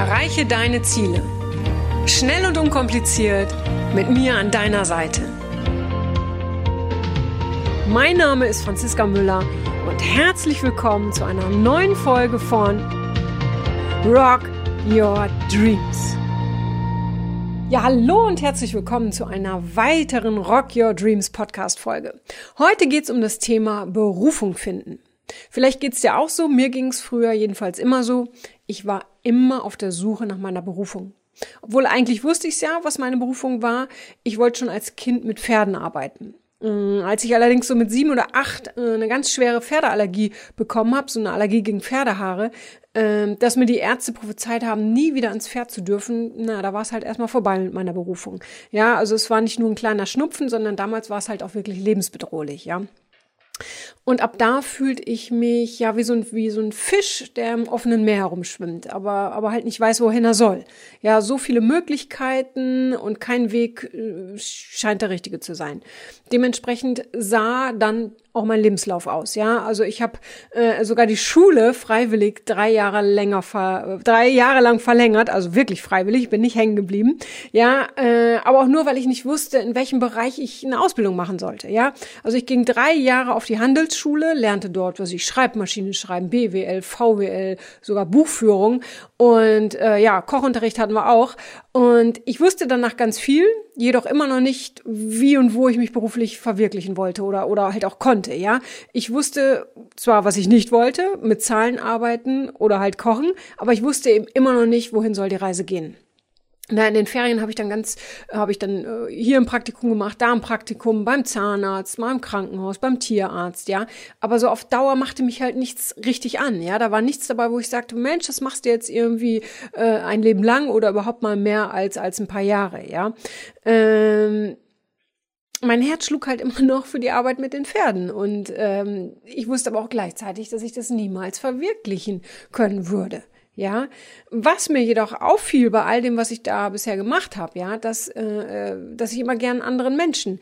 Erreiche deine Ziele. Schnell und unkompliziert mit mir an deiner Seite. Mein Name ist Franziska Müller und herzlich willkommen zu einer neuen Folge von Rock Your Dreams. Ja, hallo und herzlich willkommen zu einer weiteren Rock Your Dreams Podcast Folge. Heute geht es um das Thema Berufung finden. Vielleicht geht's dir auch so, mir ging's früher jedenfalls immer so. Ich war immer auf der Suche nach meiner Berufung. Obwohl eigentlich wusste ich ja, was meine Berufung war. Ich wollte schon als Kind mit Pferden arbeiten. Äh, als ich allerdings so mit sieben oder acht äh, eine ganz schwere Pferdeallergie bekommen habe, so eine Allergie gegen Pferdehaare, äh, dass mir die Ärzte prophezeit haben, nie wieder ans Pferd zu dürfen, na, da war es halt erstmal vorbei mit meiner Berufung. Ja, also es war nicht nur ein kleiner Schnupfen, sondern damals war es halt auch wirklich lebensbedrohlich, ja. Und ab da fühlte ich mich ja wie so ein, wie so ein Fisch, der im offenen Meer herumschwimmt, aber, aber halt nicht weiß, wohin er soll. Ja, so viele Möglichkeiten und kein Weg äh, scheint der richtige zu sein. Dementsprechend sah dann auch mein Lebenslauf aus. Ja, also ich habe äh, sogar die Schule freiwillig drei Jahre länger ver drei Jahre lang verlängert, also wirklich freiwillig. Bin nicht hängen geblieben. Ja, äh, aber auch nur, weil ich nicht wusste, in welchem Bereich ich eine Ausbildung machen sollte. Ja, also ich ging drei Jahre auf die Handelsschule, lernte dort, was ich Schreibmaschine schreiben, BWL, VWL, sogar Buchführung und äh, ja, Kochunterricht hatten wir auch. Und ich wusste danach ganz viel, jedoch immer noch nicht, wie und wo ich mich beruflich verwirklichen wollte oder, oder halt auch konnte, ja. Ich wusste zwar, was ich nicht wollte, mit Zahlen arbeiten oder halt kochen, aber ich wusste eben immer noch nicht, wohin soll die Reise gehen. Na, in den Ferien habe ich dann ganz, habe ich dann äh, hier ein Praktikum gemacht, da ein Praktikum, beim Zahnarzt, mal im Krankenhaus, beim Tierarzt, ja. Aber so auf Dauer machte mich halt nichts richtig an, ja. Da war nichts dabei, wo ich sagte, Mensch, das machst du jetzt irgendwie äh, ein Leben lang oder überhaupt mal mehr als als ein paar Jahre, ja. Ähm, mein Herz schlug halt immer noch für die Arbeit mit den Pferden und ähm, ich wusste aber auch gleichzeitig, dass ich das niemals verwirklichen können würde. Ja, was mir jedoch auffiel bei all dem, was ich da bisher gemacht habe, ja, dass, äh, äh, dass ich immer gern anderen Menschen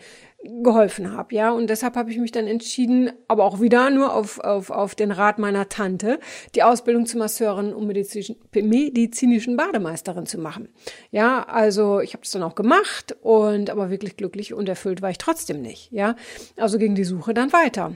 geholfen habe, ja, und deshalb habe ich mich dann entschieden, aber auch wieder nur auf, auf, auf den Rat meiner Tante, die Ausbildung zur Masseurin und medizinischen, medizinischen Bademeisterin zu machen. Ja, also ich habe es dann auch gemacht und aber wirklich glücklich und erfüllt war ich trotzdem nicht, ja. Also ging die Suche dann weiter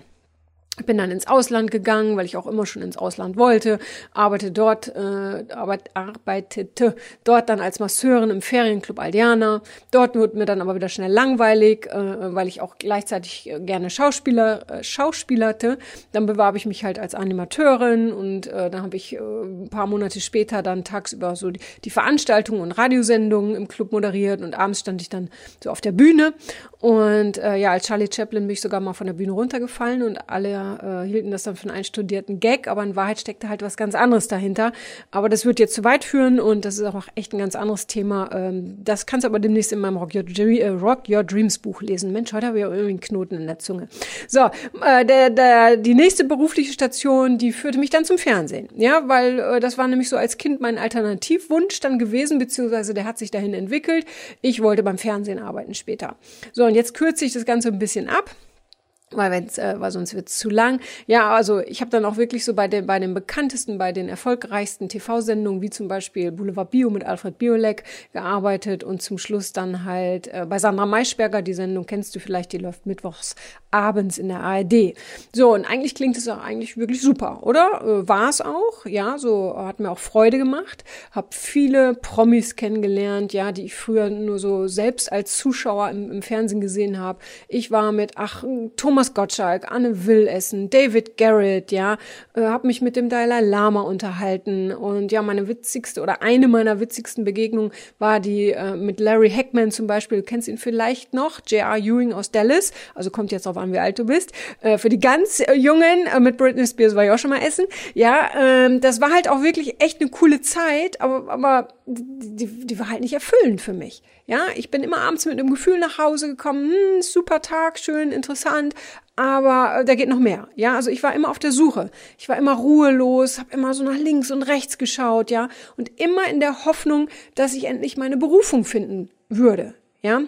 bin dann ins Ausland gegangen, weil ich auch immer schon ins Ausland wollte, arbeitete dort, äh, arbeit, arbeitete dort dann als Masseurin im Ferienclub Aldiana. Dort wurde mir dann aber wieder schnell langweilig, äh, weil ich auch gleichzeitig äh, gerne Schauspieler, äh, schauspielerte. Dann bewarb ich mich halt als Animateurin und äh, dann habe ich äh, ein paar Monate später dann tagsüber so die, die Veranstaltungen und Radiosendungen im Club moderiert und abends stand ich dann so auf der Bühne und äh, ja, als Charlie Chaplin bin ich sogar mal von der Bühne runtergefallen und alle äh, hielten das dann für einen einstudierten Gag, aber in Wahrheit steckte halt was ganz anderes dahinter. Aber das wird jetzt zu weit führen und das ist auch echt ein ganz anderes Thema. Ähm, das kannst du aber demnächst in meinem Rock Your, äh, Rock Your Dreams Buch lesen. Mensch, heute habe ich auch irgendwie einen Knoten in der Zunge. So, äh, der, der, die nächste berufliche Station, die führte mich dann zum Fernsehen. Ja, weil äh, das war nämlich so als Kind mein Alternativwunsch dann gewesen, beziehungsweise der hat sich dahin entwickelt. Ich wollte beim Fernsehen arbeiten später. So, und jetzt kürze ich das Ganze ein bisschen ab weil wenn's, äh, weil sonst wird's zu lang. Ja, also ich habe dann auch wirklich so bei den bei den bekanntesten, bei den erfolgreichsten TV-Sendungen wie zum Beispiel Boulevard Bio mit Alfred Biolek gearbeitet und zum Schluss dann halt äh, bei Sandra Maischberger die Sendung kennst du vielleicht, die läuft mittwochs abends in der ARD. So und eigentlich klingt es auch eigentlich wirklich super, oder? Äh, War es auch? Ja, so hat mir auch Freude gemacht. Hab viele Promis kennengelernt, ja, die ich früher nur so selbst als Zuschauer im, im Fernsehen gesehen habe. Ich war mit ach Thomas Thomas Gottschalk, Anne Willessen, David Garrett, ja, äh, habe mich mit dem Dalai Lama unterhalten und ja, meine witzigste oder eine meiner witzigsten Begegnungen war die äh, mit Larry Hackman zum Beispiel. Du kennst ihn vielleicht noch, J.R. Ewing aus Dallas, also kommt jetzt drauf an, wie alt du bist. Äh, für die ganz äh, Jungen äh, mit Britney Spears war ich auch schon mal essen. Ja, ähm, das war halt auch wirklich echt eine coole Zeit, aber, aber die, die war halt nicht erfüllend für mich. Ja, ich bin immer abends mit einem Gefühl nach Hause gekommen, hm, super Tag, schön, interessant, aber äh, da geht noch mehr. Ja, also ich war immer auf der Suche. Ich war immer ruhelos, habe immer so nach links und rechts geschaut, ja, und immer in der Hoffnung, dass ich endlich meine Berufung finden würde, ja.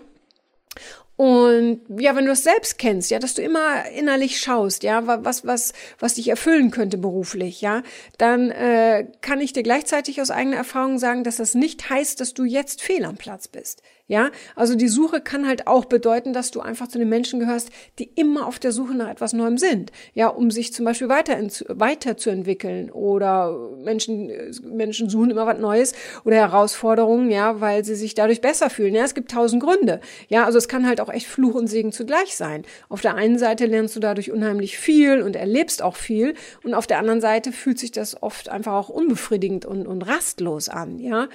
Und ja, wenn du das selbst kennst, ja, dass du immer innerlich schaust, ja, was, was, was dich erfüllen könnte beruflich, ja, dann äh, kann ich dir gleichzeitig aus eigener Erfahrung sagen, dass das nicht heißt, dass du jetzt fehl am Platz bist. Ja, also die Suche kann halt auch bedeuten, dass du einfach zu den Menschen gehörst, die immer auf der Suche nach etwas Neuem sind. Ja, um sich zum Beispiel weiter weiterzuentwickeln oder Menschen Menschen suchen immer was Neues oder Herausforderungen, ja, weil sie sich dadurch besser fühlen. Ja, es gibt tausend Gründe. Ja, also es kann halt auch echt Fluch und Segen zugleich sein. Auf der einen Seite lernst du dadurch unheimlich viel und erlebst auch viel und auf der anderen Seite fühlt sich das oft einfach auch unbefriedigend und, und rastlos an. Ja,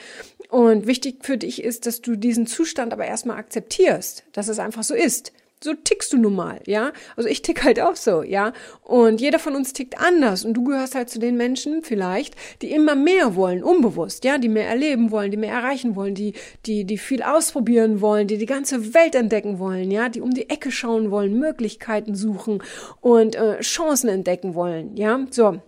und wichtig für dich ist, dass du diesen Zustand aber erstmal akzeptierst, dass es einfach so ist. So tickst du nun mal, ja? Also ich tick halt auch so, ja? Und jeder von uns tickt anders und du gehörst halt zu den Menschen vielleicht, die immer mehr wollen, unbewusst, ja? Die mehr erleben wollen, die mehr erreichen wollen, die, die, die viel ausprobieren wollen, die die ganze Welt entdecken wollen, ja? Die um die Ecke schauen wollen, Möglichkeiten suchen und äh, Chancen entdecken wollen, ja? So.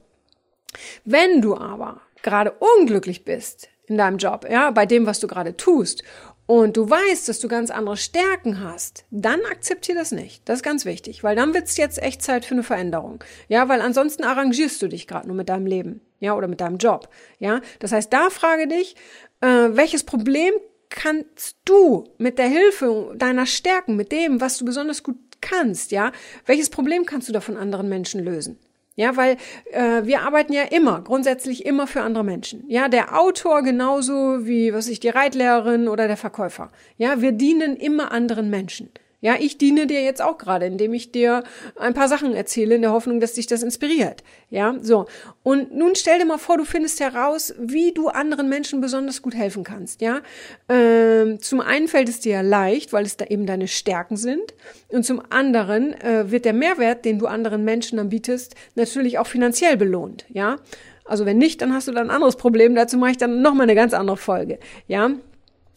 Wenn du aber gerade unglücklich bist, in deinem Job, ja, bei dem, was du gerade tust, und du weißt, dass du ganz andere Stärken hast, dann akzeptier das nicht. Das ist ganz wichtig, weil dann wird es jetzt echt Zeit für eine Veränderung. Ja, weil ansonsten arrangierst du dich gerade nur mit deinem Leben, ja, oder mit deinem Job. Ja, das heißt, da frage dich, äh, welches Problem kannst du mit der Hilfe deiner Stärken, mit dem, was du besonders gut kannst, ja, welches Problem kannst du da von anderen Menschen lösen? Ja, weil äh, wir arbeiten ja immer, grundsätzlich immer für andere Menschen. Ja, der Autor genauso wie, was ich, die Reitlehrerin oder der Verkäufer. Ja, wir dienen immer anderen Menschen. Ja, ich diene dir jetzt auch gerade, indem ich dir ein paar Sachen erzähle, in der Hoffnung, dass dich das inspiriert. Ja, so. Und nun stell dir mal vor, du findest heraus, wie du anderen Menschen besonders gut helfen kannst. Ja, ähm, zum einen fällt es dir leicht, weil es da eben deine Stärken sind. Und zum anderen äh, wird der Mehrwert, den du anderen Menschen dann bietest, natürlich auch finanziell belohnt. Ja, also wenn nicht, dann hast du dann ein anderes Problem. Dazu mache ich dann nochmal eine ganz andere Folge. Ja,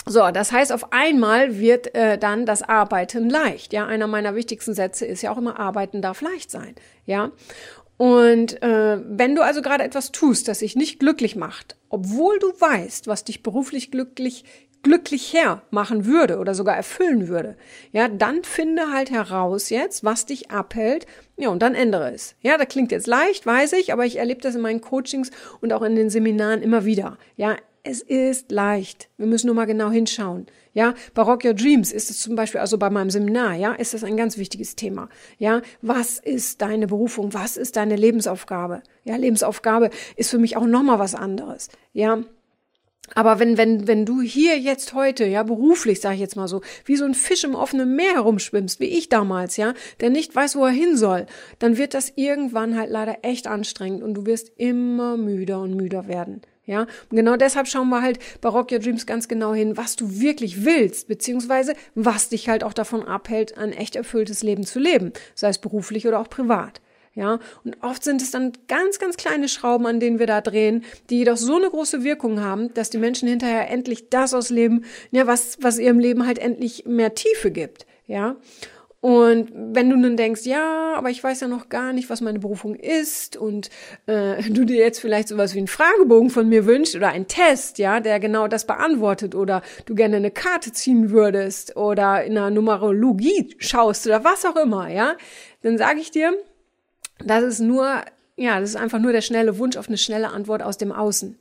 so, das heißt, auf einmal wird äh, dann das Arbeiten leicht. Ja, einer meiner wichtigsten Sätze ist ja auch immer, Arbeiten darf leicht sein. Ja, und äh, wenn du also gerade etwas tust, das dich nicht glücklich macht, obwohl du weißt, was dich beruflich glücklich glücklicher machen würde oder sogar erfüllen würde, ja, dann finde halt heraus jetzt, was dich abhält, ja, und dann ändere es. Ja, das klingt jetzt leicht, weiß ich, aber ich erlebe das in meinen Coachings und auch in den Seminaren immer wieder. Ja, es ist leicht. Wir müssen nur mal genau hinschauen. Ja, bei Rock Your Dreams ist es zum Beispiel, also bei meinem Seminar, ja, ist das ein ganz wichtiges Thema. Ja, was ist deine Berufung? Was ist deine Lebensaufgabe? Ja, Lebensaufgabe ist für mich auch nochmal was anderes. Ja, aber wenn, wenn, wenn du hier jetzt heute, ja, beruflich, sage ich jetzt mal so, wie so ein Fisch im offenen Meer herumschwimmst, wie ich damals, ja, der nicht weiß, wo er hin soll, dann wird das irgendwann halt leider echt anstrengend und du wirst immer müder und müder werden. Ja, und genau deshalb schauen wir halt bei Rock Your Dreams ganz genau hin, was du wirklich willst, beziehungsweise was dich halt auch davon abhält, ein echt erfülltes Leben zu leben, sei es beruflich oder auch privat. Ja, und oft sind es dann ganz, ganz kleine Schrauben, an denen wir da drehen, die jedoch so eine große Wirkung haben, dass die Menschen hinterher endlich das ausleben, ja, was, was ihrem Leben halt endlich mehr Tiefe gibt. Ja, und wenn du nun denkst, ja, aber ich weiß ja noch gar nicht, was meine Berufung ist und äh, du dir jetzt vielleicht sowas wie einen Fragebogen von mir wünschst oder einen Test, ja, der genau das beantwortet oder du gerne eine Karte ziehen würdest oder in einer Numerologie schaust oder was auch immer, ja, dann sage ich dir, das ist nur, ja, das ist einfach nur der schnelle Wunsch auf eine schnelle Antwort aus dem Außen.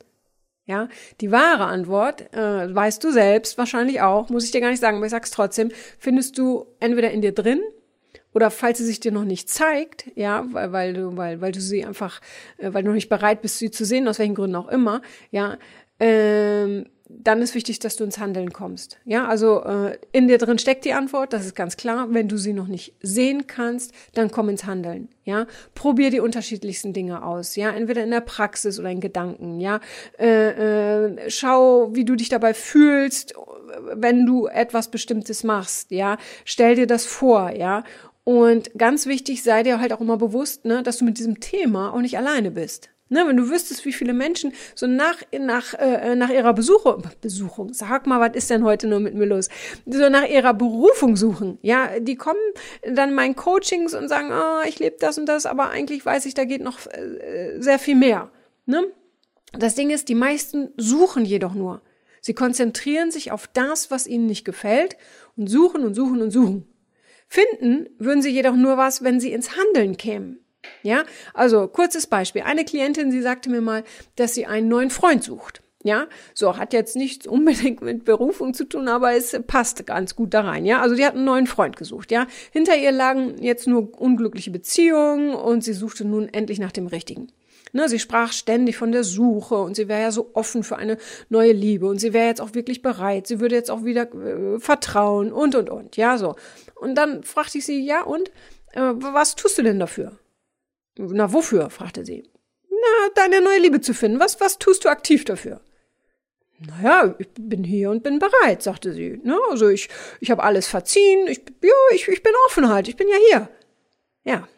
Ja, die wahre Antwort, äh, weißt du selbst wahrscheinlich auch, muss ich dir gar nicht sagen, aber ich sag's trotzdem, findest du entweder in dir drin oder falls sie sich dir noch nicht zeigt, ja, weil, weil du, weil, weil du sie einfach, äh, weil du noch nicht bereit bist, sie zu sehen, aus welchen Gründen auch immer, ja, ähm, dann ist wichtig, dass du ins Handeln kommst. Ja, also äh, in dir drin steckt die Antwort, das ist ganz klar. Wenn du sie noch nicht sehen kannst, dann komm ins Handeln. Ja, probier die unterschiedlichsten Dinge aus. Ja, entweder in der Praxis oder in Gedanken. Ja, äh, äh, schau, wie du dich dabei fühlst, wenn du etwas Bestimmtes machst. Ja, stell dir das vor. Ja, und ganz wichtig, sei dir halt auch immer bewusst, ne, dass du mit diesem Thema auch nicht alleine bist. Ne, wenn du wüsstest, wie viele Menschen so nach, nach, äh, nach ihrer Besuchung, Besuchung, sag mal, was ist denn heute nur mit mir los? So nach ihrer Berufung suchen. Ja, die kommen dann in meinen Coachings und sagen, oh, ich lebe das und das, aber eigentlich weiß ich, da geht noch äh, sehr viel mehr. Ne? Das Ding ist, die meisten suchen jedoch nur. Sie konzentrieren sich auf das, was ihnen nicht gefällt und suchen und suchen und suchen. Finden würden sie jedoch nur was, wenn sie ins Handeln kämen. Ja, also kurzes Beispiel. Eine Klientin, sie sagte mir mal, dass sie einen neuen Freund sucht. Ja, so hat jetzt nichts unbedingt mit Berufung zu tun, aber es passt ganz gut da rein. Ja, also die hat einen neuen Freund gesucht. Ja, hinter ihr lagen jetzt nur unglückliche Beziehungen und sie suchte nun endlich nach dem Richtigen. Ne, sie sprach ständig von der Suche und sie wäre ja so offen für eine neue Liebe und sie wäre jetzt auch wirklich bereit. Sie würde jetzt auch wieder äh, vertrauen und und und. Ja, so. Und dann fragte ich sie, ja und äh, was tust du denn dafür? Na, wofür? fragte sie. Na, deine neue Liebe zu finden. Was, was tust du aktiv dafür? Naja, ich bin hier und bin bereit, sagte sie. Ne? Also ich, ich habe alles verziehen. Ich, ja, ich, ich bin offen halt. Ich bin ja hier. Ja.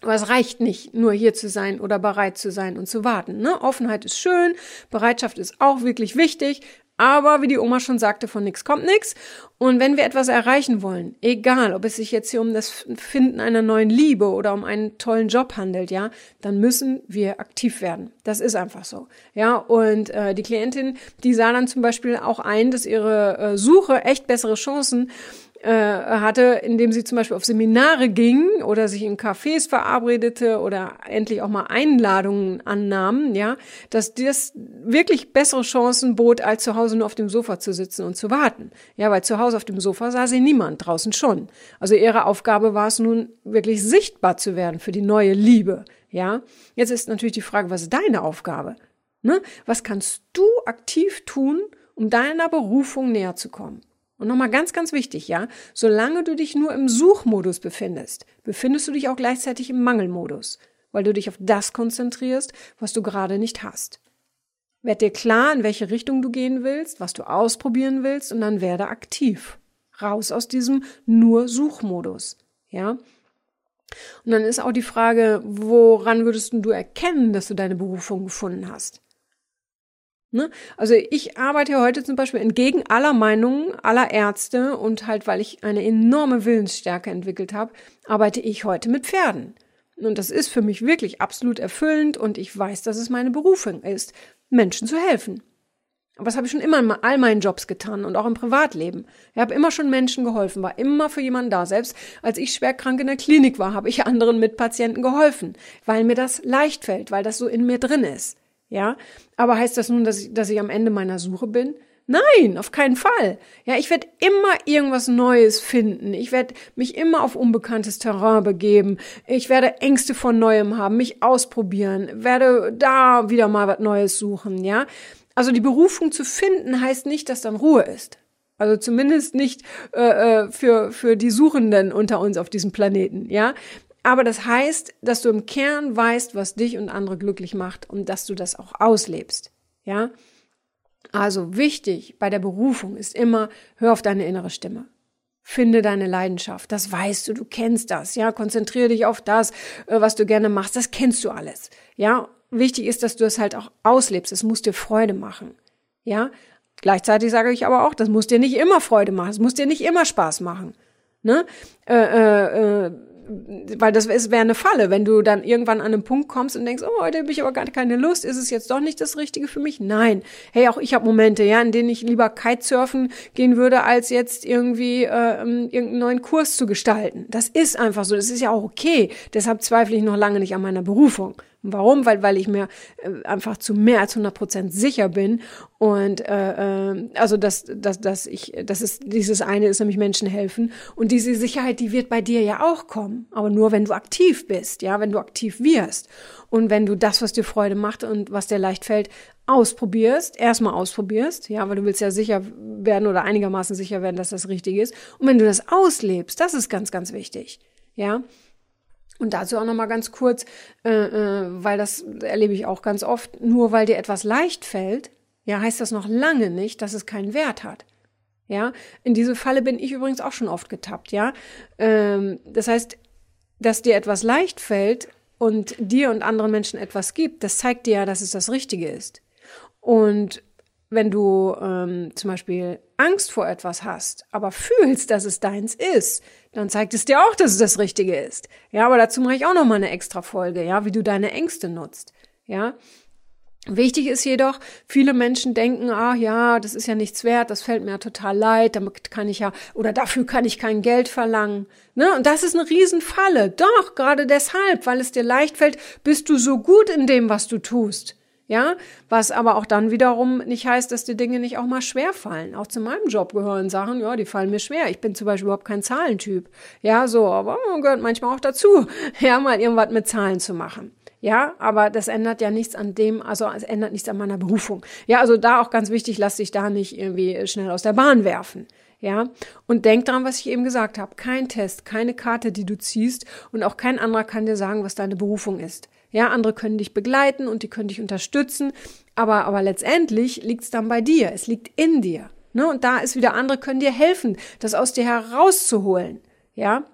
Aber es reicht nicht, nur hier zu sein oder bereit zu sein und zu warten. Ne? Offenheit ist schön, Bereitschaft ist auch wirklich wichtig, aber wie die Oma schon sagte, von nichts kommt nichts. Und wenn wir etwas erreichen wollen, egal, ob es sich jetzt hier um das Finden einer neuen Liebe oder um einen tollen Job handelt, ja, dann müssen wir aktiv werden. Das ist einfach so. Ja, und äh, die Klientin, die sah dann zum Beispiel auch ein, dass ihre äh, Suche echt bessere Chancen hatte, indem sie zum Beispiel auf Seminare ging oder sich in Cafés verabredete oder endlich auch mal Einladungen annahm, ja, dass das wirklich bessere Chancen bot, als zu Hause nur auf dem Sofa zu sitzen und zu warten. Ja, weil zu Hause auf dem Sofa sah sie niemand, draußen schon. Also ihre Aufgabe war es nun, wirklich sichtbar zu werden für die neue Liebe. Ja, jetzt ist natürlich die Frage, was ist deine Aufgabe? Ne? Was kannst du aktiv tun, um deiner Berufung näher zu kommen? Und nochmal ganz, ganz wichtig, ja, solange du dich nur im Suchmodus befindest, befindest du dich auch gleichzeitig im Mangelmodus, weil du dich auf das konzentrierst, was du gerade nicht hast. Werd dir klar, in welche Richtung du gehen willst, was du ausprobieren willst, und dann werde aktiv. Raus aus diesem nur Suchmodus, ja. Und dann ist auch die Frage, woran würdest du erkennen, dass du deine Berufung gefunden hast? Ne? Also ich arbeite heute zum Beispiel entgegen aller Meinungen aller Ärzte und halt, weil ich eine enorme Willensstärke entwickelt habe, arbeite ich heute mit Pferden. Und das ist für mich wirklich absolut erfüllend und ich weiß, dass es meine Berufung ist, Menschen zu helfen. Aber das habe ich schon immer in all meinen Jobs getan und auch im Privatleben. Ich habe immer schon Menschen geholfen, war immer für jemanden da. Selbst als ich schwer krank in der Klinik war, habe ich anderen Mitpatienten geholfen, weil mir das leicht fällt, weil das so in mir drin ist. Ja, aber heißt das nun, dass ich, dass ich am Ende meiner Suche bin? Nein, auf keinen Fall. Ja, ich werde immer irgendwas Neues finden. Ich werde mich immer auf unbekanntes Terrain begeben. Ich werde Ängste von Neuem haben, mich ausprobieren, werde da wieder mal was Neues suchen. Ja, also die Berufung zu finden heißt nicht, dass dann Ruhe ist. Also zumindest nicht äh, äh für für die Suchenden unter uns auf diesem Planeten. Ja, aber das heißt, dass du im Kern weißt, was dich und andere glücklich macht und dass du das auch auslebst. Ja? Also wichtig bei der Berufung ist immer, hör auf deine innere Stimme. Finde deine Leidenschaft. Das weißt du, du kennst das. Ja, konzentriere dich auf das, äh, was du gerne machst. Das kennst du alles. Ja, wichtig ist, dass du es halt auch auslebst. Es muss dir Freude machen. Ja, gleichzeitig sage ich aber auch, das muss dir nicht immer Freude machen. Es muss dir nicht immer Spaß machen. Ne? Äh, äh, äh, weil das wäre eine Falle, wenn du dann irgendwann an einen Punkt kommst und denkst, oh, heute habe ich aber gar keine Lust, ist es jetzt doch nicht das Richtige für mich? Nein. Hey, auch ich habe Momente, ja, in denen ich lieber Kitesurfen gehen würde, als jetzt irgendwie äh, irgendeinen neuen Kurs zu gestalten. Das ist einfach so, das ist ja auch okay. Deshalb zweifle ich noch lange nicht an meiner Berufung. Warum? Weil, weil ich mir äh, einfach zu mehr als 100 Prozent sicher bin. Und äh, äh, also dass, dass, dass ich, das ist dieses eine ist nämlich Menschen helfen. Und diese Sicherheit, die wird bei dir ja auch kommen, aber nur wenn du aktiv bist, ja, wenn du aktiv wirst. Und wenn du das, was dir Freude macht und was dir leicht fällt, ausprobierst, erstmal ausprobierst, ja, weil du willst ja sicher werden oder einigermaßen sicher werden, dass das richtig ist. Und wenn du das auslebst, das ist ganz, ganz wichtig, ja. Und dazu auch nochmal ganz kurz, äh, äh, weil das erlebe ich auch ganz oft, nur weil dir etwas leicht fällt, ja, heißt das noch lange nicht, dass es keinen Wert hat. Ja, in diese Falle bin ich übrigens auch schon oft getappt, ja. Ähm, das heißt, dass dir etwas leicht fällt und dir und anderen Menschen etwas gibt, das zeigt dir ja, dass es das Richtige ist. Und wenn du ähm, zum Beispiel Angst vor etwas hast, aber fühlst, dass es deins ist, dann zeigt es dir auch, dass es das Richtige ist. Ja, aber dazu mache ich auch noch mal eine extra Folge, ja, wie du deine Ängste nutzt. Ja, Wichtig ist jedoch, viele Menschen denken, ah ja, das ist ja nichts wert, das fällt mir ja total leid, damit kann ich ja, oder dafür kann ich kein Geld verlangen. Ne? Und das ist eine Riesenfalle. Doch, gerade deshalb, weil es dir leicht fällt, bist du so gut in dem, was du tust. Ja, was aber auch dann wiederum nicht heißt, dass die Dinge nicht auch mal schwer fallen. Auch zu meinem Job gehören Sachen, ja, die fallen mir schwer. Ich bin zum Beispiel überhaupt kein Zahlentyp. Ja, so, aber gehört manchmal auch dazu, ja, mal irgendwas mit Zahlen zu machen. Ja, aber das ändert ja nichts an dem, also es ändert nichts an meiner Berufung. Ja, also da auch ganz wichtig, lass dich da nicht irgendwie schnell aus der Bahn werfen. Ja, und denk dran, was ich eben gesagt habe. Kein Test, keine Karte, die du ziehst und auch kein anderer kann dir sagen, was deine Berufung ist. Ja, andere können dich begleiten und die können dich unterstützen, aber, aber letztendlich liegt es dann bei dir. Es liegt in dir. Ne? Und da ist wieder, andere können dir helfen, das aus dir herauszuholen. Ja,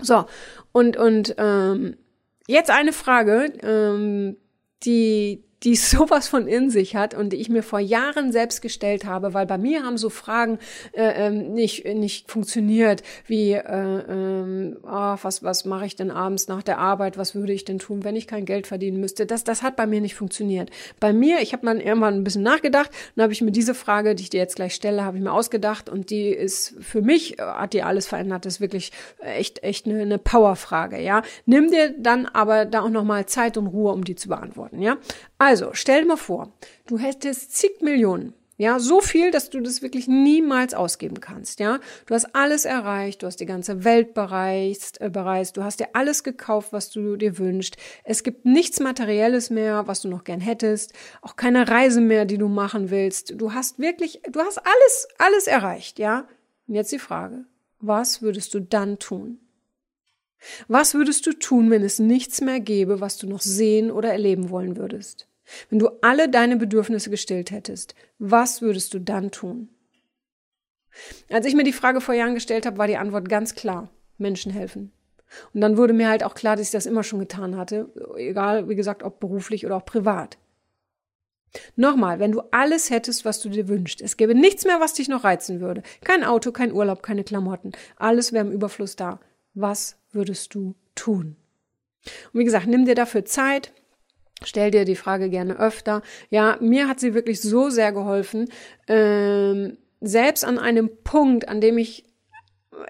so, und, und ähm, Jetzt eine Frage, ähm, die, die sowas von in sich hat und die ich mir vor Jahren selbst gestellt habe, weil bei mir haben so Fragen äh, ähm, nicht nicht funktioniert, wie äh, äh, was was mache ich denn abends nach der Arbeit, was würde ich denn tun, wenn ich kein Geld verdienen müsste? Das das hat bei mir nicht funktioniert. Bei mir, ich habe dann irgendwann ein bisschen nachgedacht, dann habe ich mir diese Frage, die ich dir jetzt gleich stelle, habe ich mir ausgedacht und die ist für mich äh, hat die alles verändert. Das ist wirklich echt echt eine, eine Powerfrage, ja. Nimm dir dann aber da auch noch mal Zeit und Ruhe, um die zu beantworten, ja. Also, stell dir mal vor, du hättest zig Millionen. Ja, so viel, dass du das wirklich niemals ausgeben kannst. Ja, du hast alles erreicht, du hast die ganze Welt bereist, äh, bereist, du hast dir alles gekauft, was du dir wünschst. Es gibt nichts Materielles mehr, was du noch gern hättest, auch keine Reise mehr, die du machen willst. Du hast wirklich, du hast alles, alles erreicht. Ja, und jetzt die Frage: Was würdest du dann tun? Was würdest du tun, wenn es nichts mehr gäbe, was du noch sehen oder erleben wollen würdest? Wenn du alle deine Bedürfnisse gestillt hättest, was würdest du dann tun? Als ich mir die Frage vor Jahren gestellt habe, war die Antwort ganz klar. Menschen helfen. Und dann wurde mir halt auch klar, dass ich das immer schon getan hatte, egal, wie gesagt, ob beruflich oder auch privat. Nochmal, wenn du alles hättest, was du dir wünschst, es gäbe nichts mehr, was dich noch reizen würde. Kein Auto, kein Urlaub, keine Klamotten. Alles wäre im Überfluss da. Was würdest du tun? Und wie gesagt, nimm dir dafür Zeit, Stell dir die Frage gerne öfter. Ja, mir hat sie wirklich so sehr geholfen. Ähm, selbst an einem Punkt, an dem ich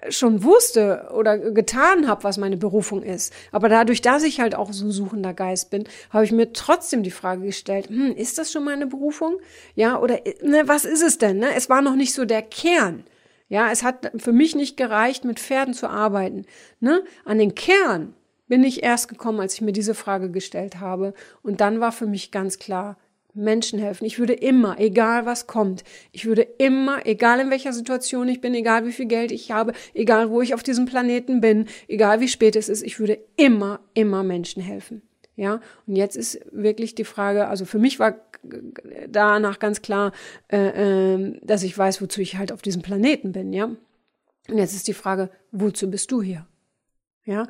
schon wusste oder getan habe, was meine Berufung ist. Aber dadurch, dass ich halt auch so ein suchender Geist bin, habe ich mir trotzdem die Frage gestellt, hm, ist das schon meine Berufung? Ja, oder ne, was ist es denn? Ne? Es war noch nicht so der Kern. Ja, es hat für mich nicht gereicht, mit Pferden zu arbeiten. Ne? An den Kern, bin ich erst gekommen, als ich mir diese Frage gestellt habe. Und dann war für mich ganz klar, Menschen helfen. Ich würde immer, egal was kommt, ich würde immer, egal in welcher Situation ich bin, egal wie viel Geld ich habe, egal wo ich auf diesem Planeten bin, egal wie spät es ist, ich würde immer, immer Menschen helfen. Ja, und jetzt ist wirklich die Frage, also für mich war danach ganz klar, äh, äh, dass ich weiß, wozu ich halt auf diesem Planeten bin, ja. Und jetzt ist die Frage, wozu bist du hier? Ja,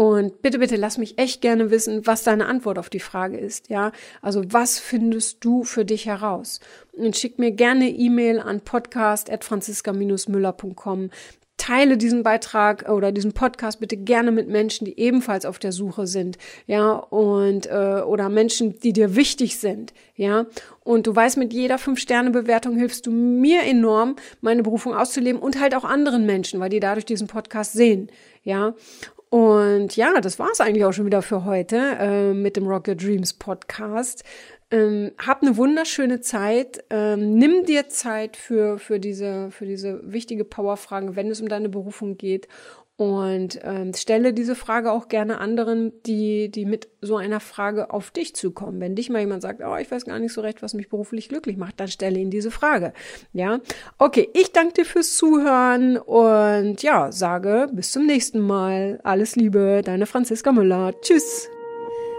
und bitte, bitte lass mich echt gerne wissen, was deine Antwort auf die Frage ist, ja. Also was findest du für dich heraus? Und schick mir gerne E-Mail an podcast.franziska-müller.com. Teile diesen Beitrag oder diesen Podcast bitte gerne mit Menschen, die ebenfalls auf der Suche sind, ja, und äh, oder Menschen, die dir wichtig sind, ja. Und du weißt, mit jeder Fünf-Sterne-Bewertung hilfst du mir enorm, meine Berufung auszuleben und halt auch anderen Menschen, weil die dadurch diesen Podcast sehen, ja. Und ja, das war's eigentlich auch schon wieder für heute äh, mit dem Rock Your Dreams Podcast. Ähm, hab eine wunderschöne Zeit. Ähm, nimm dir Zeit für, für, diese, für diese wichtige Powerfrage, wenn es um deine Berufung geht. Und ähm, stelle diese Frage auch gerne anderen, die, die mit so einer Frage auf dich zukommen. Wenn dich mal jemand sagt, oh, ich weiß gar nicht so recht, was mich beruflich glücklich macht, dann stelle ihn diese Frage. Ja, okay, ich danke dir fürs Zuhören und ja, sage bis zum nächsten Mal. Alles Liebe, deine Franziska Müller. Tschüss.